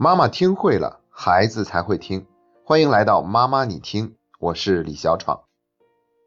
妈妈听会了，孩子才会听。欢迎来到妈妈你听，我是李小闯。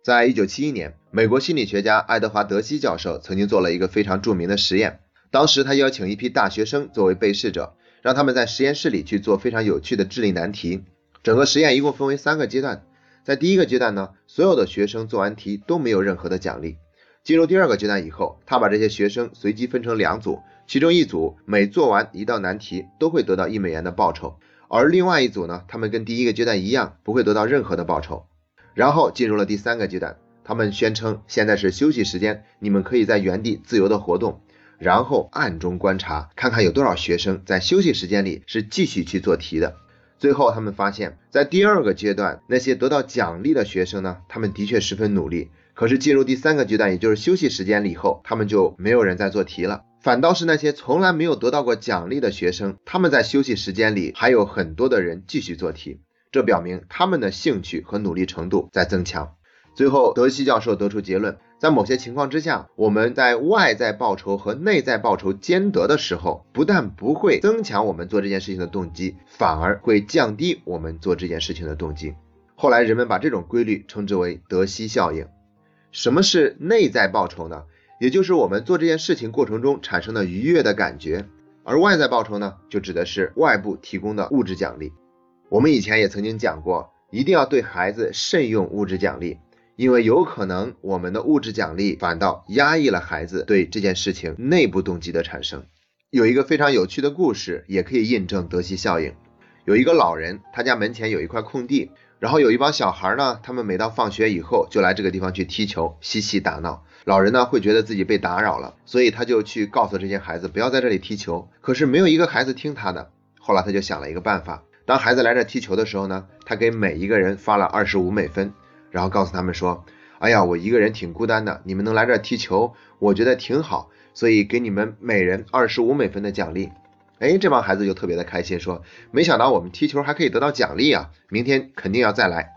在一九七一年，美国心理学家爱德华德西教授曾经做了一个非常著名的实验。当时他邀请一批大学生作为被试者，让他们在实验室里去做非常有趣的智力难题。整个实验一共分为三个阶段。在第一个阶段呢，所有的学生做完题都没有任何的奖励。进入第二个阶段以后，他把这些学生随机分成两组。其中一组每做完一道难题都会得到一美元的报酬，而另外一组呢，他们跟第一个阶段一样，不会得到任何的报酬。然后进入了第三个阶段，他们宣称现在是休息时间，你们可以在原地自由的活动，然后暗中观察，看看有多少学生在休息时间里是继续去做题的。最后他们发现，在第二个阶段，那些得到奖励的学生呢，他们的确十分努力。可是进入第三个阶段，也就是休息时间以后，他们就没有人在做题了。反倒是那些从来没有得到过奖励的学生，他们在休息时间里还有很多的人继续做题，这表明他们的兴趣和努力程度在增强。最后，德西教授得出结论，在某些情况之下，我们在外在报酬和内在报酬兼得的时候，不但不会增强我们做这件事情的动机，反而会降低我们做这件事情的动机。后来人们把这种规律称之为德西效应。什么是内在报酬呢？也就是我们做这件事情过程中产生的愉悦的感觉，而外在报酬呢，就指的是外部提供的物质奖励。我们以前也曾经讲过，一定要对孩子慎用物质奖励，因为有可能我们的物质奖励反倒压抑了孩子对这件事情内部动机的产生。有一个非常有趣的故事，也可以印证德西效应。有一个老人，他家门前有一块空地，然后有一帮小孩呢，他们每到放学以后就来这个地方去踢球、嬉戏打闹。老人呢会觉得自己被打扰了，所以他就去告诉这些孩子不要在这里踢球。可是没有一个孩子听他的。后来他就想了一个办法，当孩子来这踢球的时候呢，他给每一个人发了二十五美分，然后告诉他们说：“哎呀，我一个人挺孤单的，你们能来这踢球，我觉得挺好，所以给你们每人二十五美分的奖励。”哎，这帮孩子就特别的开心，说：“没想到我们踢球还可以得到奖励啊，明天肯定要再来。”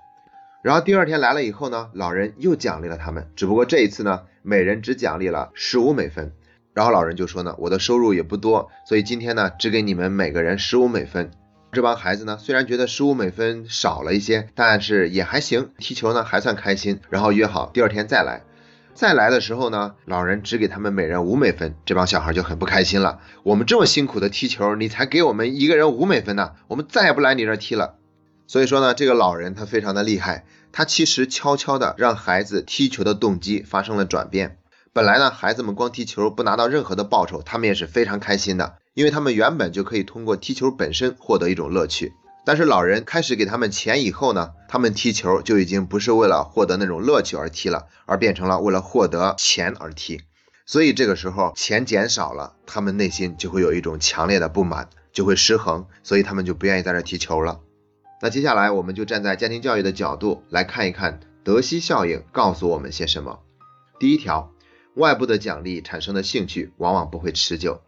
然后第二天来了以后呢，老人又奖励了他们，只不过这一次呢，每人只奖励了十五美分。然后老人就说呢，我的收入也不多，所以今天呢，只给你们每个人十五美分。这帮孩子呢，虽然觉得十五美分少了一些，但是也还行，踢球呢还算开心。然后约好第二天再来，再来的时候呢，老人只给他们每人五美分，这帮小孩就很不开心了。我们这么辛苦的踢球，你才给我们一个人五美分呢，我们再也不来你这踢了。所以说呢，这个老人他非常的厉害，他其实悄悄的让孩子踢球的动机发生了转变。本来呢，孩子们光踢球不拿到任何的报酬，他们也是非常开心的，因为他们原本就可以通过踢球本身获得一种乐趣。但是老人开始给他们钱以后呢，他们踢球就已经不是为了获得那种乐趣而踢了，而变成了为了获得钱而踢。所以这个时候钱减少了，他们内心就会有一种强烈的不满，就会失衡，所以他们就不愿意在这踢球了。那接下来我们就站在家庭教育的角度来看一看德西效应告诉我们些什么。第一条，外部的奖励产生的兴趣往往不会持久。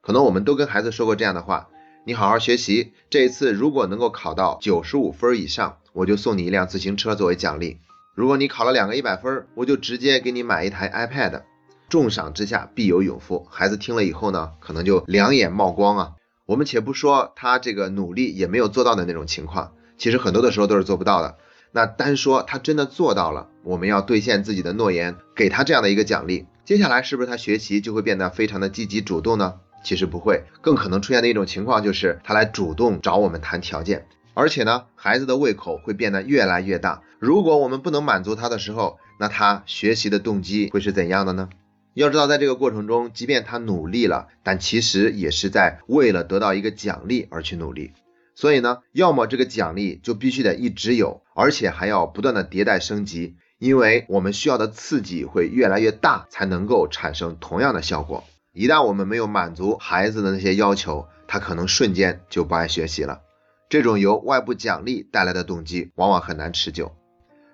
可能我们都跟孩子说过这样的话：你好好学习，这一次如果能够考到九十五分以上，我就送你一辆自行车作为奖励；如果你考了两个一百分，我就直接给你买一台 iPad。重赏之下必有勇夫。孩子听了以后呢，可能就两眼冒光啊。我们且不说他这个努力也没有做到的那种情况，其实很多的时候都是做不到的。那单说他真的做到了，我们要兑现自己的诺言，给他这样的一个奖励，接下来是不是他学习就会变得非常的积极主动呢？其实不会，更可能出现的一种情况就是他来主动找我们谈条件，而且呢，孩子的胃口会变得越来越大。如果我们不能满足他的时候，那他学习的动机会是怎样的呢？要知道，在这个过程中，即便他努力了，但其实也是在为了得到一个奖励而去努力。所以呢，要么这个奖励就必须得一直有，而且还要不断的迭代升级，因为我们需要的刺激会越来越大，才能够产生同样的效果。一旦我们没有满足孩子的那些要求，他可能瞬间就不爱学习了。这种由外部奖励带来的动机，往往很难持久。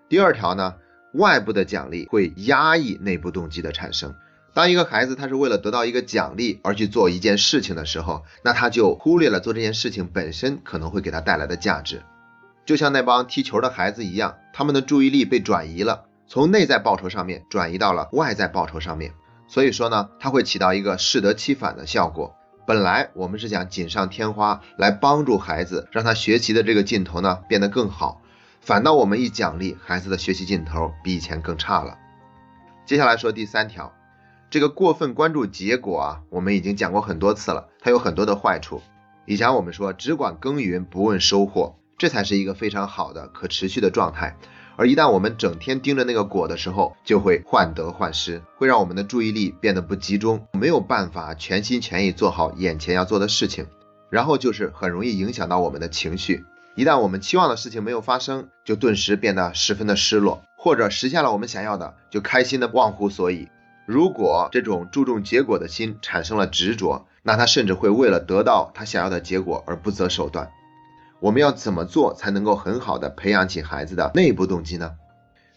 第二条呢，外部的奖励会压抑内部动机的产生。当一个孩子他是为了得到一个奖励而去做一件事情的时候，那他就忽略了做这件事情本身可能会给他带来的价值。就像那帮踢球的孩子一样，他们的注意力被转移了，从内在报酬上面转移到了外在报酬上面。所以说呢，它会起到一个适得其反的效果。本来我们是想锦上添花，来帮助孩子，让他学习的这个劲头呢变得更好，反倒我们一奖励，孩子的学习劲头比以前更差了。接下来说第三条，这个过分关注结果啊，我们已经讲过很多次了，它有很多的坏处。以前我们说只管耕耘不问收获，这才是一个非常好的可持续的状态。而一旦我们整天盯着那个果的时候，就会患得患失，会让我们的注意力变得不集中，没有办法全心全意做好眼前要做的事情。然后就是很容易影响到我们的情绪。一旦我们期望的事情没有发生，就顿时变得十分的失落；或者实现了我们想要的，就开心的忘乎所以。如果这种注重结果的心产生了执着，那他甚至会为了得到他想要的结果而不择手段。我们要怎么做才能够很好的培养起孩子的内部动机呢？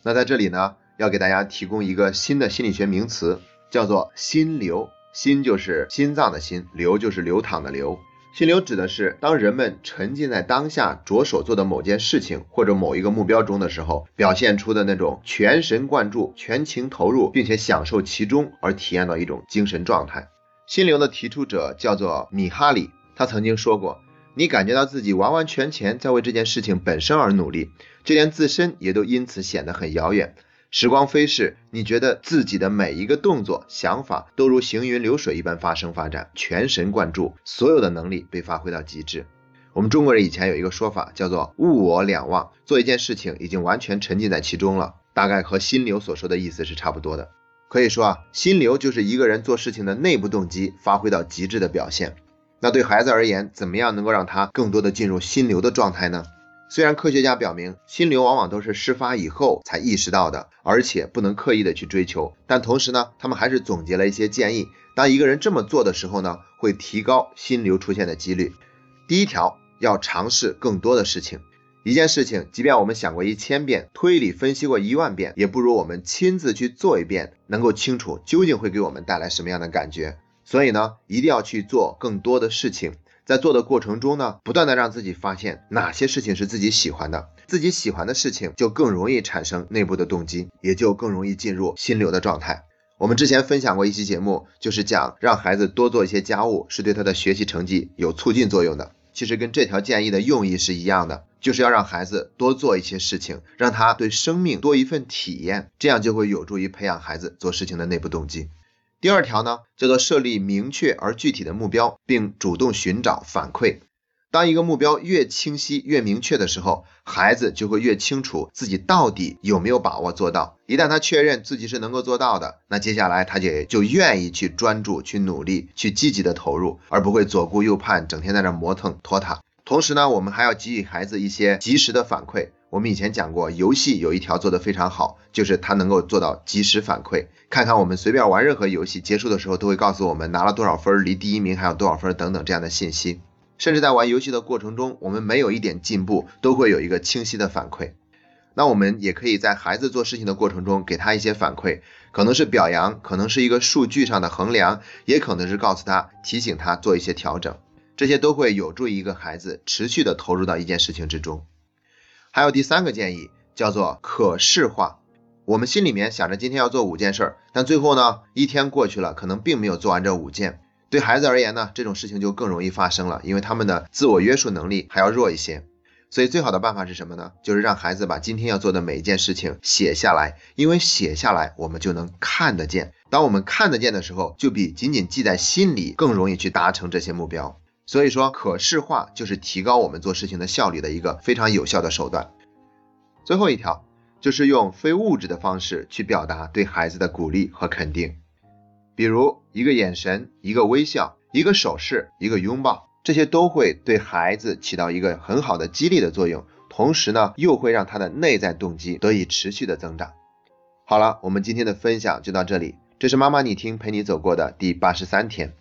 那在这里呢，要给大家提供一个新的心理学名词，叫做心流。心就是心脏的心，流就是流淌的流。心流指的是当人们沉浸在当下着手做的某件事情或者某一个目标中的时候，表现出的那种全神贯注、全情投入，并且享受其中而体验到一种精神状态。心流的提出者叫做米哈里，他曾经说过。你感觉到自己完完全全在为这件事情本身而努力，就连自身也都因此显得很遥远。时光飞逝，你觉得自己的每一个动作、想法都如行云流水一般发生发展，全神贯注，所有的能力被发挥到极致。我们中国人以前有一个说法叫做“物我两忘”，做一件事情已经完全沉浸在其中了，大概和心流所说的意思是差不多的。可以说啊，心流就是一个人做事情的内部动机发挥到极致的表现。那对孩子而言，怎么样能够让他更多的进入心流的状态呢？虽然科学家表明，心流往往都是事发以后才意识到的，而且不能刻意的去追求，但同时呢，他们还是总结了一些建议。当一个人这么做的时候呢，会提高心流出现的几率。第一条，要尝试更多的事情。一件事情，即便我们想过一千遍，推理分析过一万遍，也不如我们亲自去做一遍，能够清楚究竟会给我们带来什么样的感觉。所以呢，一定要去做更多的事情，在做的过程中呢，不断的让自己发现哪些事情是自己喜欢的，自己喜欢的事情就更容易产生内部的动机，也就更容易进入心流的状态。我们之前分享过一期节目，就是讲让孩子多做一些家务，是对他的学习成绩有促进作用的。其实跟这条建议的用意是一样的，就是要让孩子多做一些事情，让他对生命多一份体验，这样就会有助于培养孩子做事情的内部动机。第二条呢，叫做设立明确而具体的目标，并主动寻找反馈。当一个目标越清晰、越明确的时候，孩子就会越清楚自己到底有没有把握做到。一旦他确认自己是能够做到的，那接下来他就就愿意去专注、去努力、去积极的投入，而不会左顾右盼，整天在那磨蹭拖沓。同时呢，我们还要给予孩子一些及时的反馈。我们以前讲过，游戏有一条做得非常好，就是它能够做到及时反馈。看看我们随便玩任何游戏，结束的时候都会告诉我们拿了多少分，离第一名还有多少分等等这样的信息。甚至在玩游戏的过程中，我们没有一点进步，都会有一个清晰的反馈。那我们也可以在孩子做事情的过程中给他一些反馈，可能是表扬，可能是一个数据上的衡量，也可能是告诉他、提醒他做一些调整。这些都会有助于一个孩子持续的投入到一件事情之中。还有第三个建议叫做可视化。我们心里面想着今天要做五件事儿，但最后呢，一天过去了，可能并没有做完这五件。对孩子而言呢，这种事情就更容易发生了，因为他们的自我约束能力还要弱一些。所以最好的办法是什么呢？就是让孩子把今天要做的每一件事情写下来，因为写下来我们就能看得见。当我们看得见的时候，就比仅仅记在心里更容易去达成这些目标。所以说，可视化就是提高我们做事情的效率的一个非常有效的手段。最后一条就是用非物质的方式去表达对孩子的鼓励和肯定，比如一个眼神、一个微笑、一个手势、一个拥抱，这些都会对孩子起到一个很好的激励的作用，同时呢，又会让他的内在动机得以持续的增长。好了，我们今天的分享就到这里，这是妈妈你听陪你走过的第八十三天。